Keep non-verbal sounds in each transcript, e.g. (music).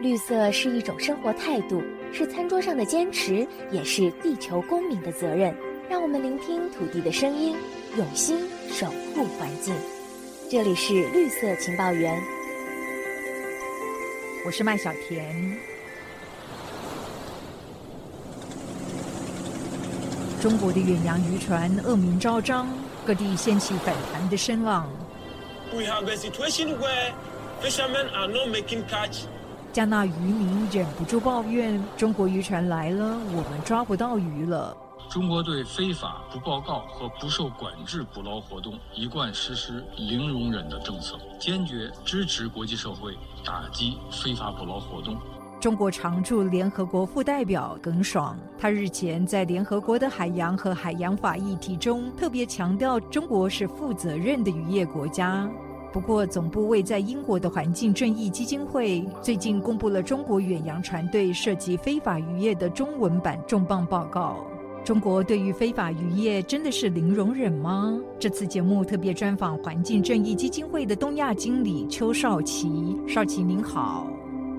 绿色是一种生活态度，是餐桌上的坚持，也是地球公民的责任。让我们聆听土地的声音，用心守护环境。这里是绿色情报员，我是麦小甜。中国的远洋渔船恶名昭彰，各地掀起反弹的声浪。We have a situation where fishermen are not making catch. 加纳渔民忍不住抱怨：“中国渔船来了，我们抓不到鱼了。”中国对非法不报告和不受管制捕捞活动一贯实施零容忍的政策，坚决支持国际社会打击非法捕捞活动。中国常驻联合国副代表耿爽，他日前在联合国的海洋和海洋法议题中特别强调，中国是负责任的渔业国家。不过，总部位在英国的环境正义基金会最近公布了中国远洋船队涉及非法渔业的中文版重磅报告。中国对于非法渔业真的是零容忍吗？这次节目特别专访环境正义基金会的东亚经理邱少奇。少奇您好，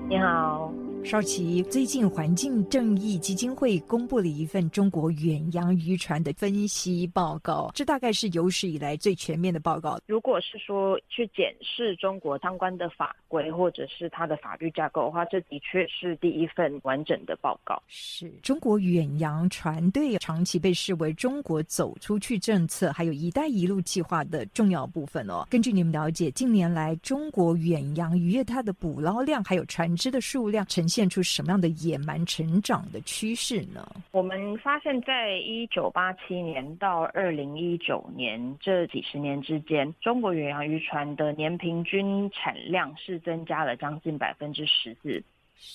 你好。少奇，最近环境正义基金会公布了一份中国远洋渔船的分析报告，这大概是有史以来最全面的报告。如果是说去检视中国相关的法规或者是它的法律架构的话，这的确是第一份完整的报告。是中国远洋船队长期被视为中国走出去政策还有一带一路计划的重要部分哦。根据你们了解，近年来中国远洋渔业它的捕捞量还有船只的数量呈现。现出什么样的野蛮成长的趋势呢？我们发现，在一九八七年到二零一九年这几十年之间，中国远洋渔船的年平均产量是增加了将近百分之十四。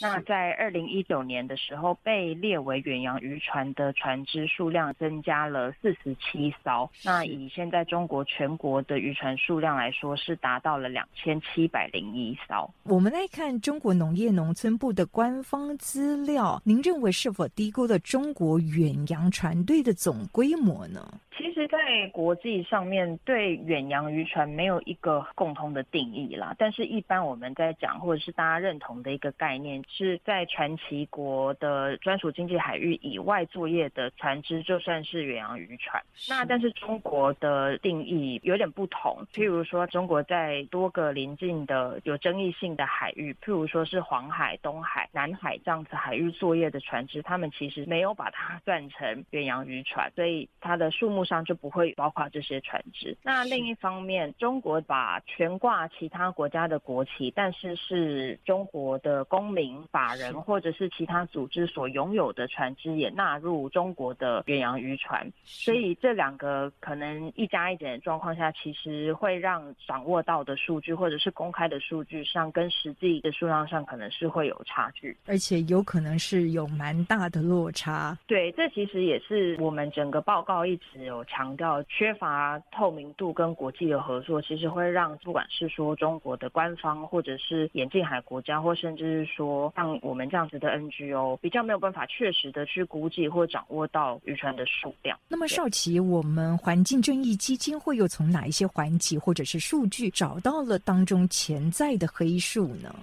那在二零一九年的时候，被列为远洋渔船的船只数量增加了四十七艘。那以现在中国全国的渔船数量来说，是达到了两千七百零一艘。我们来看中国农业农村部的官方资料，您认为是否低估了中国远洋船队的总规模呢？在国际上面对远洋渔船没有一个共同的定义啦。但是，一般我们在讲或者是大家认同的一个概念，是在传奇国的专属经济海域以外作业的船只，就算是远洋渔船。那但是中国的定义有点不同。譬如说，中国在多个邻近的有争议性的海域，譬如说是黄海、东海、南海这样子海域作业的船只，他们其实没有把它 (laughs) 算成远洋渔船，所以它的数目。上就不会包括这些船只。那另一方面，中国把悬挂其他国家的国旗，但是是中国的公民、法人或者是其他组织所拥有的船只，也纳入中国的远洋渔船。所以这两个可能一加一减的状况下，其实会让掌握到的数据或者是公开的数据上，跟实际的数量上可能是会有差距，而且有可能是有蛮大的落差。对，这其实也是我们整个报告一直有。强调缺乏透明度跟国际的合作，其实会让不管是说中国的官方，或者是眼近海国家，或甚至是说像我们这样子的 NGO，比较没有办法确实的去估计或掌握到渔船的数量。那么少奇，我们环境正义基金会又从哪一些环节或者是数据找到了当中潜在的黑数呢？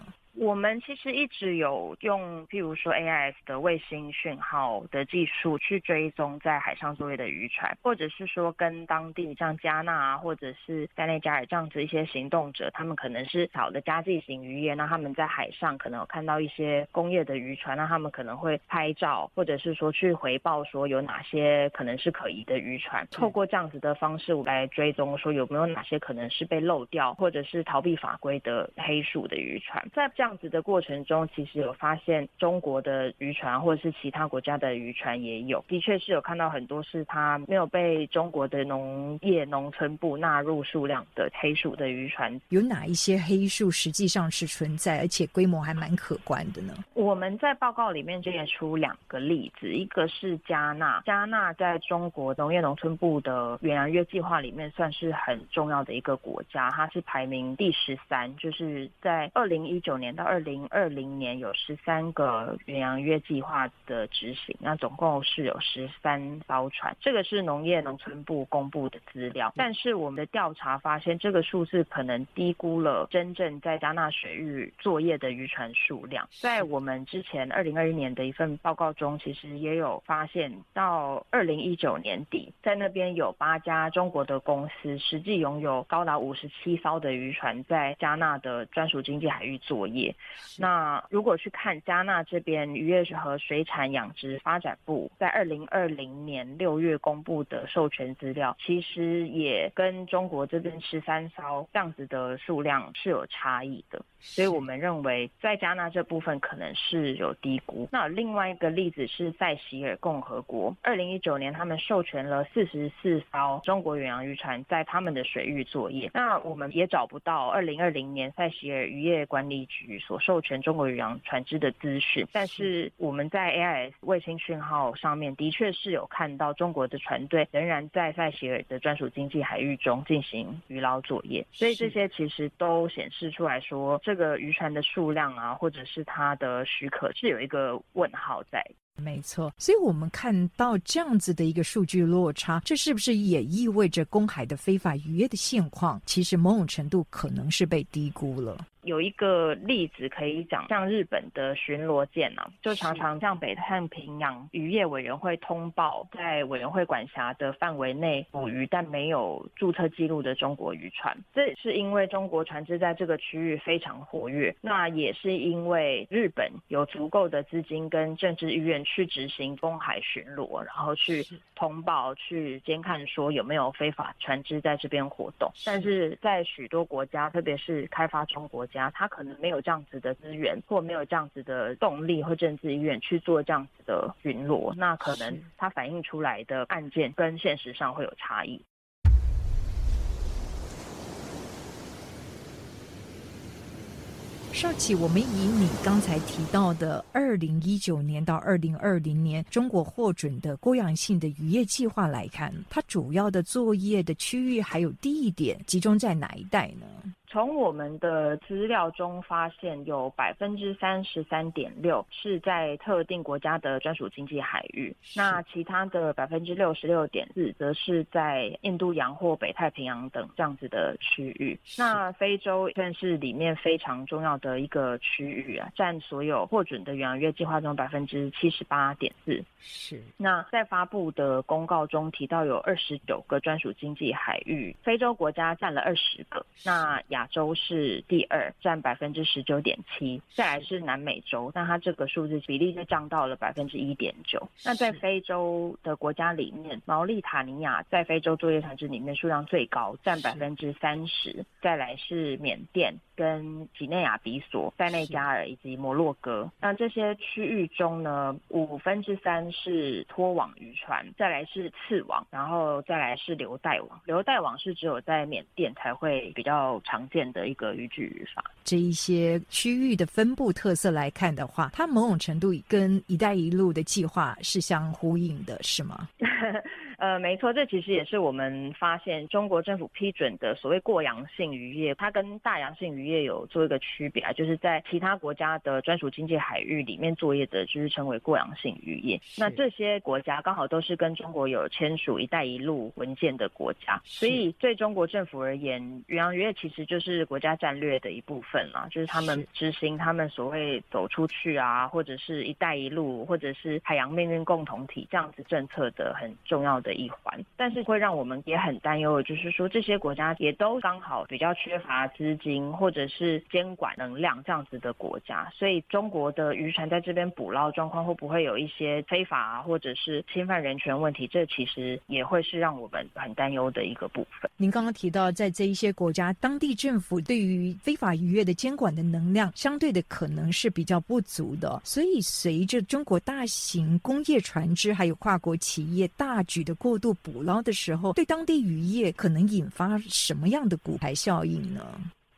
我们其实一直有用，譬如说 AIS 的卫星讯号的技术去追踪在海上作业的渔船，或者是说跟当地像加纳啊，或者是塞内加尔这样子一些行动者，他们可能是小的家计型渔业，那他们在海上可能有看到一些工业的渔船，那他们可能会拍照，或者是说去回报说有哪些可能是可疑的渔船，透过这样子的方式来追踪说有没有哪些可能是被漏掉或者是逃避法规的黑数的渔船，在这样。样子的过程中，其实有发现中国的渔船或者是其他国家的渔船也有，的确是有看到很多是它没有被中国的农业农村部纳入数量的黑数的渔船。有哪一些黑数实际上是存在，而且规模还蛮可观的呢？我们在报告里面列出两个例子，一个是加纳，加纳在中国农业农村部的远洋约计划里面算是很重要的一个国家，它是排名第十三，就是在二零一九年。到二零二零年有十三个远洋约计划的执行，那总共是有十三艘船，这个是农业农村部公布的资料。但是我们的调查发现，这个数字可能低估了真正在加纳水域作业的渔船数量。在我们之前二零二一年的一份报告中，其实也有发现，到二零一九年底，在那边有八家中国的公司实际拥有高达五十七艘的渔船在加纳的专属经济海域作业。那如果去看加纳这边渔业和水产养殖发展部在二零二零年六月公布的授权资料，其实也跟中国这边十三艘这样子的数量是有差异的。所以我们认为在加纳这部分可能是有低估。那另外一个例子是塞西尔共和国，二零一九年他们授权了四十四艘中国远洋渔船在他们的水域作业。那我们也找不到二零二零年塞西尔渔业管理局所授权中国渔洋船只的资讯，但是我们在 AIS 卫星讯号上面的确是有看到中国的船队仍然在塞西尔的专属经济海域中进行渔捞作业。所以这些其实都显示出来说。这个渔船的数量啊，或者是它的许可，是有一个问号在。没错，所以我们看到这样子的一个数据落差，这是不是也意味着公海的非法渔业的现况，其实某种程度可能是被低估了？有一个例子可以讲，像日本的巡逻舰啊，就常常向北太平洋渔业委员会通报，在委员会管辖的范围内捕鱼但没有注册记录的中国渔船。这是因为中国船只在这个区域非常活跃，那也是因为日本有足够的资金跟政治意愿去执行公海巡逻，然后去通报、去监看说有没有非法船只在这边活动。但是在许多国家，特别是开发中国家。他可能没有这样子的资源，或没有这样子的动力或政治意愿去做这样子的巡逻，那可能他反映出来的案件跟现实上会有差异。少奇，我们以你刚才提到的二零一九年到二零二零年中国获准的多样性的渔业计划来看，它主要的作业的区域还有地点集中在哪一带呢？从我们的资料中发现，有百分之三十三点六是在特定国家的专属经济海域，那其他的百分之六十六点四则是在印度洋或北太平洋等这样子的区域。那非洲算是里面非常重要的一个区域啊，占所有获准的远洋约计划中百分之七十八点四。是。那在发布的公告中提到有二十九个专属经济海域，非洲国家占了二十个。那亚亚洲是第二，占百分之十九点七，再来是南美洲，那它这个数字比例就降到了百分之一点九。那在非洲的国家里面，毛利塔尼亚在非洲作业船只里面数量最高，占百分之三十，再来是缅甸。跟几内亚比索、塞内加尔以及摩洛哥，那这些区域中呢，五分之三是拖网渔船，再来是刺网，然后再来是流带网。流带网是只有在缅甸才会比较常见的一个渔具渔法。这一些区域的分布特色来看的话，它某种程度跟“一带一路”的计划是相呼应的，是吗？(laughs) 呃，没错，这其实也是我们发现中国政府批准的所谓过洋性渔业，它跟大洋性渔业有做一个区别啊，就是在其他国家的专属经济海域里面作业的，就是称为过洋性渔业。那这些国家刚好都是跟中国有签署“一带一路”文件的国家，所以对中国政府而言，远洋渔业其实就是国家战略的一部分啦，就是他们执行他们所谓走出去啊，或者是一带一路，或者是海洋命运共同体这样子政策的很重要的。的一环，但是会让我们也很担忧的，就是说这些国家也都刚好比较缺乏资金或者是监管能量这样子的国家，所以中国的渔船在这边捕捞状况会不会有一些非法啊，或者是侵犯人权问题？这其实也会是让我们很担忧的一个部分。您刚刚提到，在这一些国家，当地政府对于非法渔业的监管的能量相对的可能是比较不足的，所以随着中国大型工业船只还有跨国企业大举的过度捕捞的时候，对当地渔业可能引发什么样的骨牌效应呢？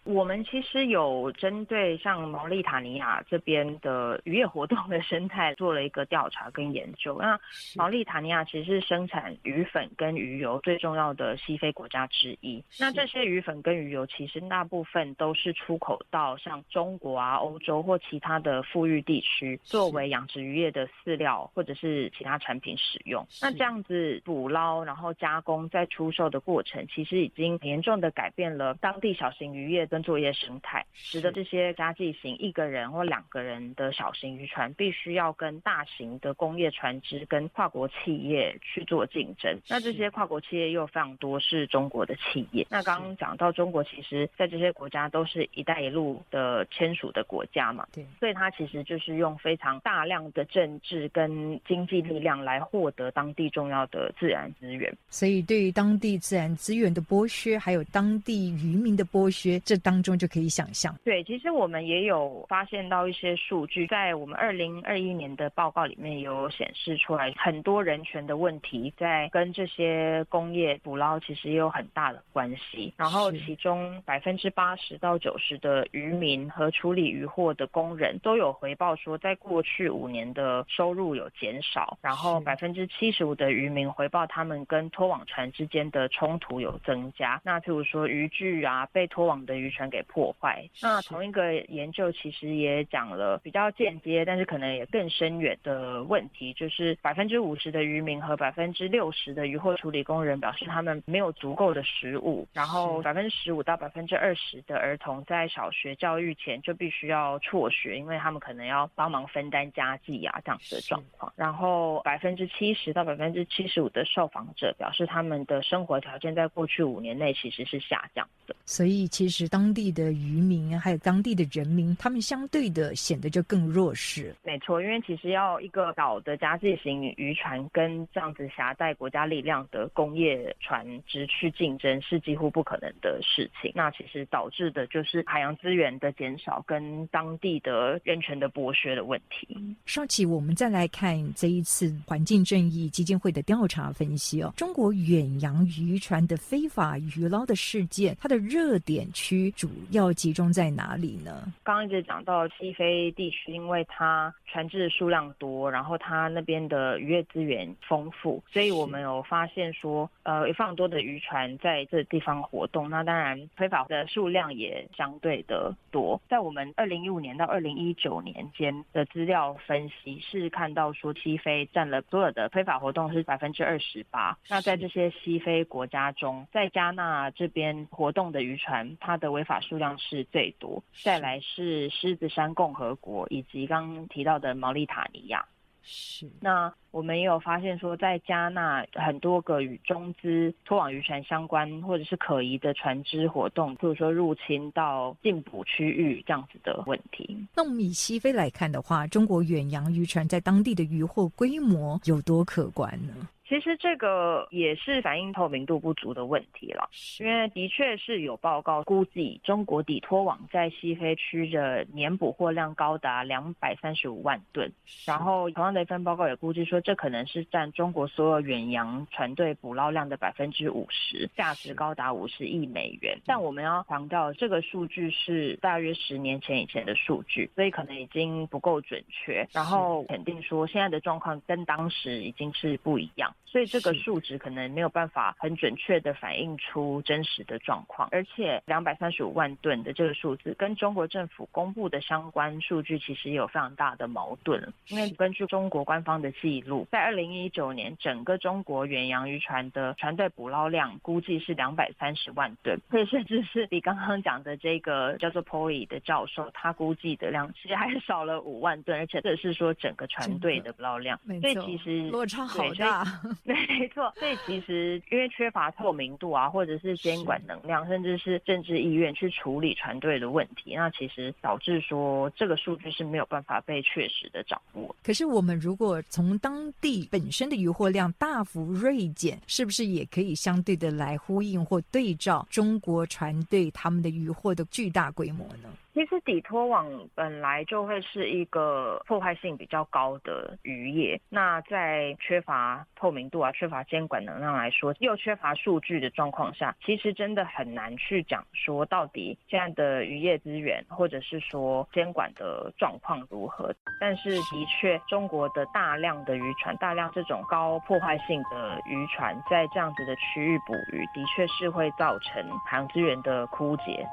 我们其实有针对像毛利塔尼亚这边的渔业活动的生态做了一个调查跟研究。那毛利塔尼亚其实是生产鱼粉跟鱼油最重要的西非国家之一。那这些鱼粉跟鱼油其实大部分都是出口到像中国啊、欧洲或其他的富裕地区，作为养殖渔业的饲料或者是其他产品使用。那这样子捕捞然后加工再出售的过程，其实已经严重的改变了当地小型渔业跟作业生态，使得这些家计型一个人或两个人的小型渔船必须要跟大型的工业船只跟跨国企业去做竞争。那这些跨国企业又非常多是中国的企业。那刚刚讲到中国，其实在这些国家都是一带一路的签署的国家嘛，对，所以它其实就是用非常大量的政治跟经济力量来获得当地重要的自然资源。所以对于当地自然资源的剥削，还有当地渔民的剥削，这当中就可以想象。对，其实我们也有发现到一些数据，在我们二零二一年的报告里面有显示出来，很多人权的问题在跟这些工业捕捞其实也有很大的关系。然后其中百分之八十到九十的渔民和处理渔获的工人都有回报说，在过去五年的收入有减少。然后百分之七十五的渔民回报他们跟拖网船之间的冲突有增加。那譬如说渔具啊被拖网的渔船给破坏。那同一个研究其实也讲了比较间接，但是可能也更深远的问题，就是百分之五十的渔民和百分之六十的渔获处理工人表示他们没有足够的食物。然后百分之十五到百分之二十的儿童在小学教育前就必须要辍学，因为他们可能要帮忙分担家计啊这样子的状况。然后百分之七十到百分之七十五的受访者表示他们的生活条件在过去五年内其实是下降的。所以其实当地的渔民还有当地的人民，他们相对的显得就更弱势。没错，因为其实要一个岛的家计型渔船跟这样子狭带国家力量的工业船只去竞争是几乎不可能的事情。那其实导致的就是海洋资源的减少跟当地的人权的剥削的问题。稍起，我们再来看这一次环境正义基金会的调查分析哦，中国远洋渔船的非法渔捞的事件，它的热点区主要集中在哪里呢？刚刚一直讲到西非地区，因为它船只的数量多，然后它那边的渔业资源丰富，所以我们有发现说，呃，有非常多的渔船在这地方活动。那当然，非法的数量也相对的多。在我们二零一五年到二零一九年间的资料分析是看到说，西非占了所有的非法活动是百分之二十八。那在这些西非国家中，在加纳这边活动的渔船，它的违法数量是最多。再来是狮子山共和国以及刚刚提到的毛利塔尼亚。是。那我们也有发现说，在加纳很多个与中资拖网渔船相关或者是可疑的船只活动，譬如说入侵到禁捕区域这样子的问题。那我们以西非来看的话，中国远洋渔船在当地的渔获规模有多可观呢？其实这个也是反映透明度不足的问题了，因为的确是有报告估计，中国底拖网在西非区的年捕获量高达两百三十五万吨，然后同样的一份报告也估计说，这可能是占中国所有远洋船队捕捞量的百分之五十，价值高达五十亿美元。但我们要强调，这个数据是大约十年前以前的数据，所以可能已经不够准确。然后肯定说，现在的状况跟当时已经是不一样。所以这个数值可能没有办法很准确的反映出真实的状况，而且两百三十五万吨的这个数字跟中国政府公布的相关数据其实有非常大的矛盾。因为根据中国官方的记录，在二零一九年，整个中国远洋渔船的船队捕捞量估计是两百三十万吨，所以甚至是比刚刚讲的这个叫做 Poy 的教授他估计的量其实还少了五万吨，而且这是说整个船队的捕捞量，所以其实落差好大。(laughs) 没错，所以其实因为缺乏透明度啊，或者是监管能量，甚至是政治意愿去处理船队的问题，那其实导致说这个数据是没有办法被确实的掌握。可是我们如果从当地本身的渔获量大幅锐减，是不是也可以相对的来呼应或对照中国船队他们的渔获的巨大规模呢？其实底拖网本来就会是一个破坏性比较高的渔业，那在缺乏透明。度啊、缺乏监管能量来说，又缺乏数据的状况下，其实真的很难去讲说到底现在的渔业资源或者是说监管的状况如何。但是的确，中国的大量的渔船、大量这种高破坏性的渔船在这样子的区域捕鱼，的确是会造成海洋资源的枯竭。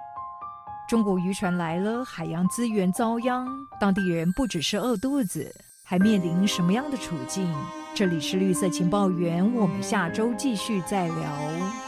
中国渔船来了，海洋资源遭殃，当地人不只是饿肚子，还面临什么样的处境？这里是绿色情报员，我们下周继续再聊。